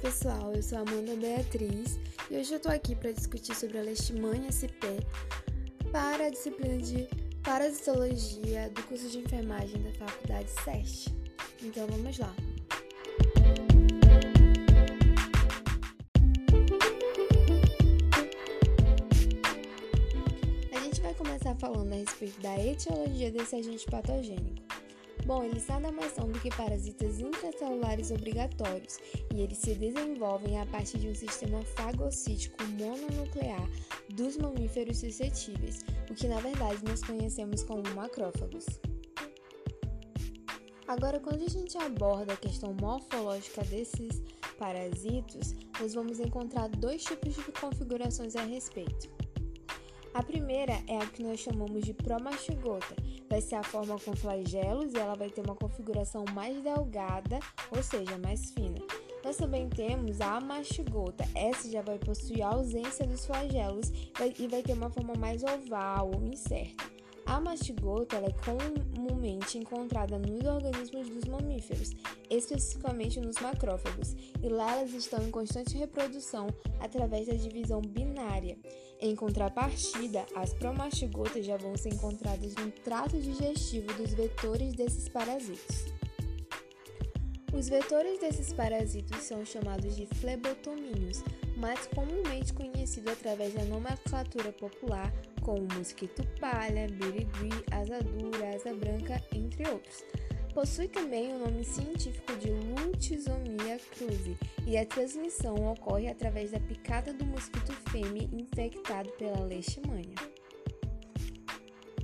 pessoal, eu sou Amanda Beatriz e hoje eu estou aqui para discutir sobre a Leishmania SP para a disciplina de Parasitologia do curso de enfermagem da Faculdade SEST. Então vamos lá. A gente vai começar falando a respeito da etiologia desse agente patogênico. Bom, eles nada mais são do que parasitas intracelulares obrigatórios e eles se desenvolvem a partir de um sistema fagocítico mononuclear dos mamíferos suscetíveis, o que na verdade nós conhecemos como macrófagos. Agora, quando a gente aborda a questão morfológica desses parasitos, nós vamos encontrar dois tipos de configurações a respeito. A primeira é a que nós chamamos de promastigota, vai ser a forma com flagelos e ela vai ter uma configuração mais delgada, ou seja, mais fina. Nós também temos a mastigota. Essa já vai possuir a ausência dos flagelos e vai ter uma forma mais oval ou incerta. A mastigota é comumente encontrada nos organismos dos mamíferos, especificamente nos macrófagos, e lá elas estão em constante reprodução através da divisão binária. Em contrapartida, as promastigotas já vão ser encontradas no trato digestivo dos vetores desses parasitos. Os vetores desses parasitos são chamados de flebotomíneos, mais comumente conhecido através da nomenclatura popular como mosquito palha, birigui, asa dura, asa branca, entre outros. Possui também o nome científico de Lutizomia cruzi e a transmissão ocorre através da picada do mosquito fêmea infectado pela leishmania.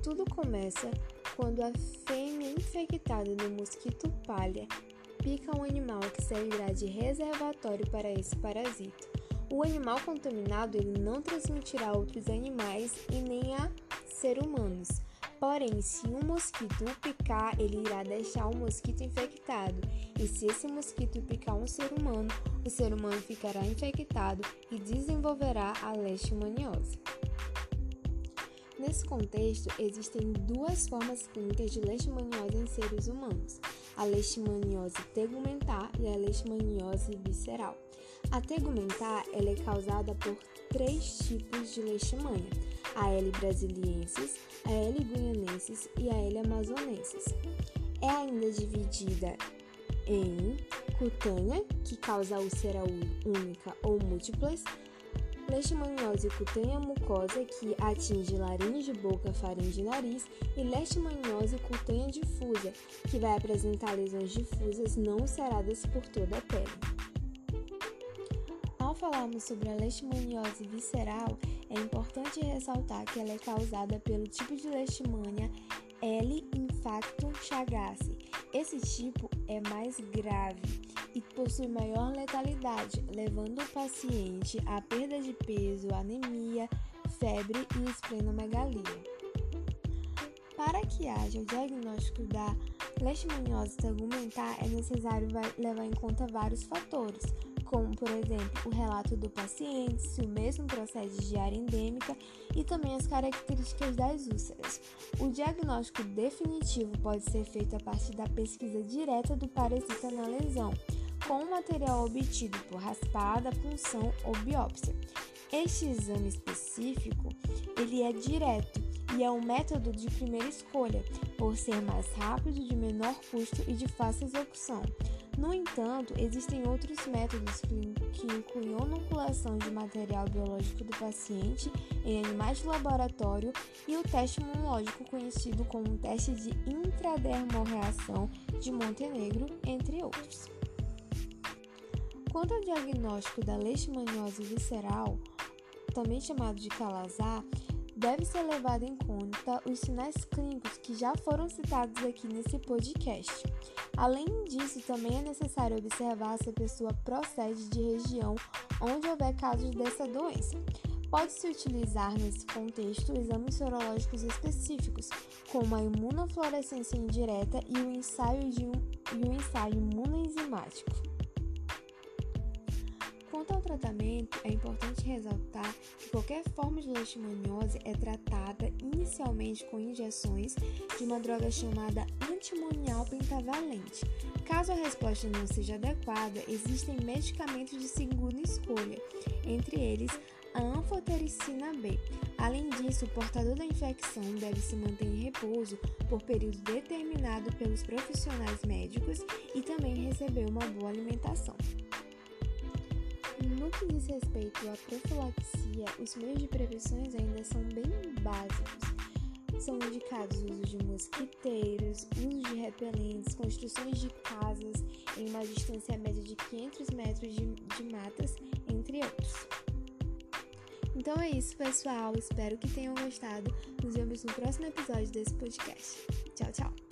Tudo começa quando a fêmea infectada do mosquito palha pica um animal que servirá de reservatório para esse parasito. O animal contaminado ele não transmitirá a outros animais e nem a ser humanos. Porém, se um mosquito picar, ele irá deixar o mosquito infectado. E se esse mosquito picar um ser humano, o ser humano ficará infectado e desenvolverá a leishmaniose. Nesse contexto, existem duas formas clínicas de leishmaniose em seres humanos: a leishmaniose tegumentar e a leishmaniose visceral. A tegumentar ela é causada por três tipos de leishmania: a L brasiliensis, a L guianensis e a L amazonensis. É ainda dividida em cutânea, que causa úlcera única ou múltiplas, leishmaniose cutânea mucosa, que atinge laringe, boca, faringe e nariz, e leishmaniose cutânea difusa, que vai apresentar lesões difusas não ulceradas por toda a pele falarmos sobre a leishmaniose visceral, é importante ressaltar que ela é causada pelo tipo de leishmania L. infactum chagassi. Esse tipo é mais grave e possui maior letalidade, levando o paciente à perda de peso, anemia, febre e esplenomegalia. Para que haja o diagnóstico da leishmaniose tegumentar, é necessário levar em conta vários fatores, como, por exemplo, o relato do paciente, se o mesmo procede de área endêmica e também as características das úlceras. O diagnóstico definitivo pode ser feito a partir da pesquisa direta do parasita na lesão, com o material obtido por raspada, punção ou biópsia. Este exame específico, ele é direto e é um método de primeira escolha, por ser mais rápido, de menor custo e de fácil execução. No entanto, existem outros métodos que incluem inoculação de material biológico do paciente em animais de laboratório e o teste imunológico conhecido como teste de intradermorreação de Montenegro, entre outros. Quanto ao diagnóstico da leishmaniose visceral, também chamado de calazar, deve ser levado em conta os sinais clínicos que já foram citados aqui nesse podcast. Além disso, também é necessário observar se a pessoa procede de região onde houver casos dessa doença. Pode-se utilizar nesse contexto exames sorológicos específicos, como a imunofluorescência indireta e o ensaio, de um, e o ensaio imunoenzimático. Quanto ao tratamento, é importante ressaltar que qualquer forma de leishmaniose é tratada inicialmente com injeções de uma droga chamada antimonial pentavalente. Caso a resposta não seja adequada, existem medicamentos de segunda escolha, entre eles a anfotericina B. Além disso, o portador da infecção deve se manter em repouso por período determinado pelos profissionais médicos e também receber uma boa alimentação. No que diz respeito à profilaxia, os meios de prevenção ainda são bem básicos. São indicados o uso de mosquiteiros, uso de repelentes, construções de casas em uma distância média de 500 metros de, de matas, entre outros. Então é isso, pessoal. Espero que tenham gostado. Nos vemos no próximo episódio desse podcast. Tchau, tchau.